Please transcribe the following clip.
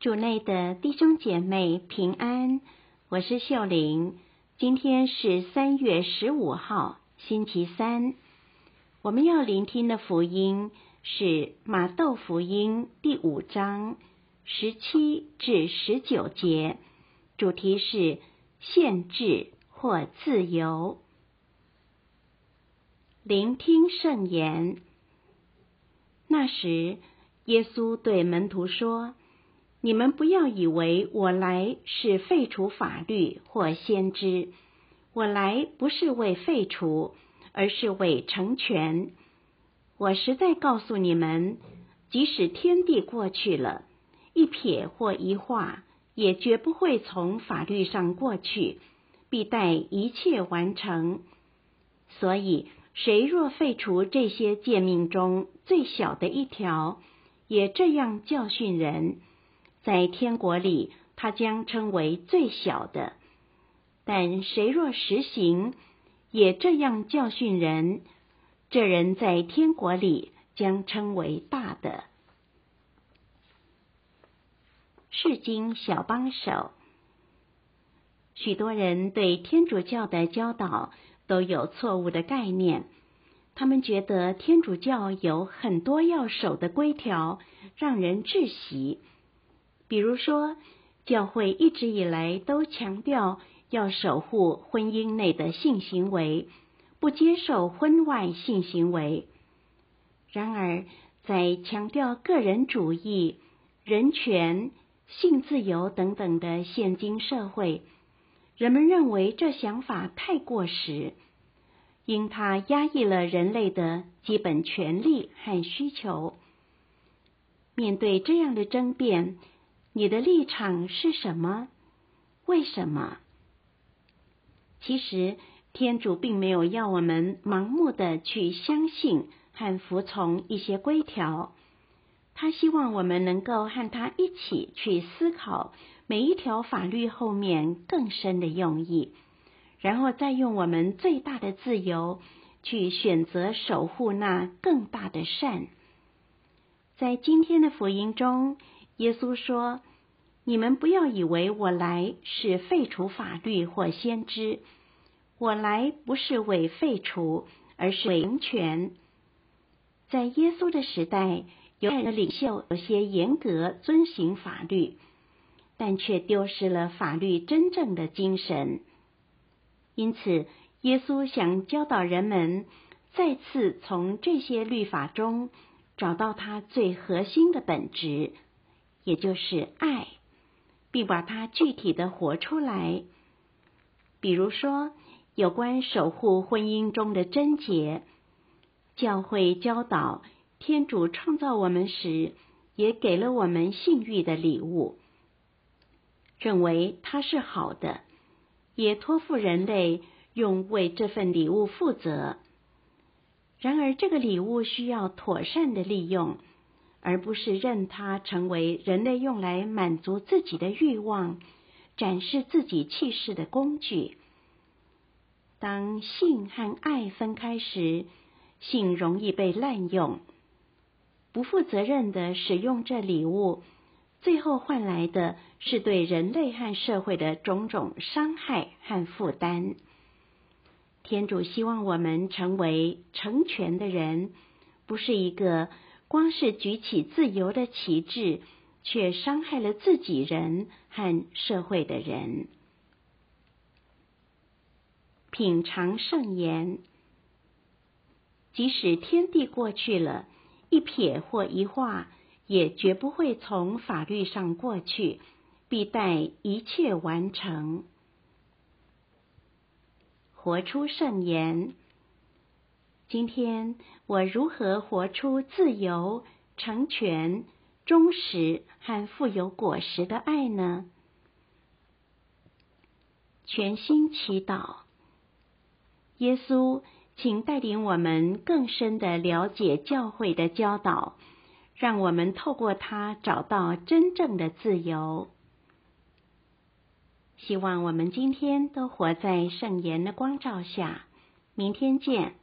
主内的弟兄姐妹平安，我是秀玲。今天是三月十五号，星期三。我们要聆听的福音是马窦福音第五章十七至十九节，主题是限制或自由。聆听圣言。那时，耶稣对门徒说。你们不要以为我来是废除法律或先知，我来不是为废除，而是为成全。我实在告诉你们，即使天地过去了，一撇或一画，也绝不会从法律上过去，必待一切完成。所以，谁若废除这些诫命中最小的一条，也这样教训人。在天国里，他将称为最小的；但谁若实行，也这样教训人，这人在天国里将称为大的。释经小帮手，许多人对天主教的教导都有错误的概念，他们觉得天主教有很多要守的规条，让人窒息。比如说，教会一直以来都强调要守护婚姻内的性行为，不接受婚外性行为。然而，在强调个人主义、人权、性自由等等的现今社会，人们认为这想法太过时，因它压抑了人类的基本权利和需求。面对这样的争辩，你的立场是什么？为什么？其实，天主并没有要我们盲目的去相信和服从一些规条，他希望我们能够和他一起去思考每一条法律后面更深的用意，然后再用我们最大的自由去选择守护那更大的善。在今天的福音中。耶稣说：“你们不要以为我来是废除法律或先知，我来不是为废除，而是为成全。”在耶稣的时代，犹太的领袖有些严格遵行法律，但却丢失了法律真正的精神。因此，耶稣想教导人们再次从这些律法中找到他最核心的本质。也就是爱，并把它具体的活出来。比如说，有关守护婚姻中的贞洁，教会教导，天主创造我们时，也给了我们性欲的礼物，认为它是好的，也托付人类用为这份礼物负责。然而，这个礼物需要妥善的利用。而不是任它成为人类用来满足自己的欲望、展示自己气势的工具。当性和爱分开时，性容易被滥用。不负责任的使用这礼物，最后换来的是对人类和社会的种种伤害和负担。天主希望我们成为成全的人，不是一个。光是举起自由的旗帜，却伤害了自己人和社会的人。品尝圣言，即使天地过去了，一撇或一画，也绝不会从法律上过去，必待一切完成。活出圣言。今天我如何活出自由、成全、忠实和富有果实的爱呢？全心祈祷，耶稣，请带领我们更深地了解教会的教导，让我们透过它找到真正的自由。希望我们今天都活在圣言的光照下。明天见。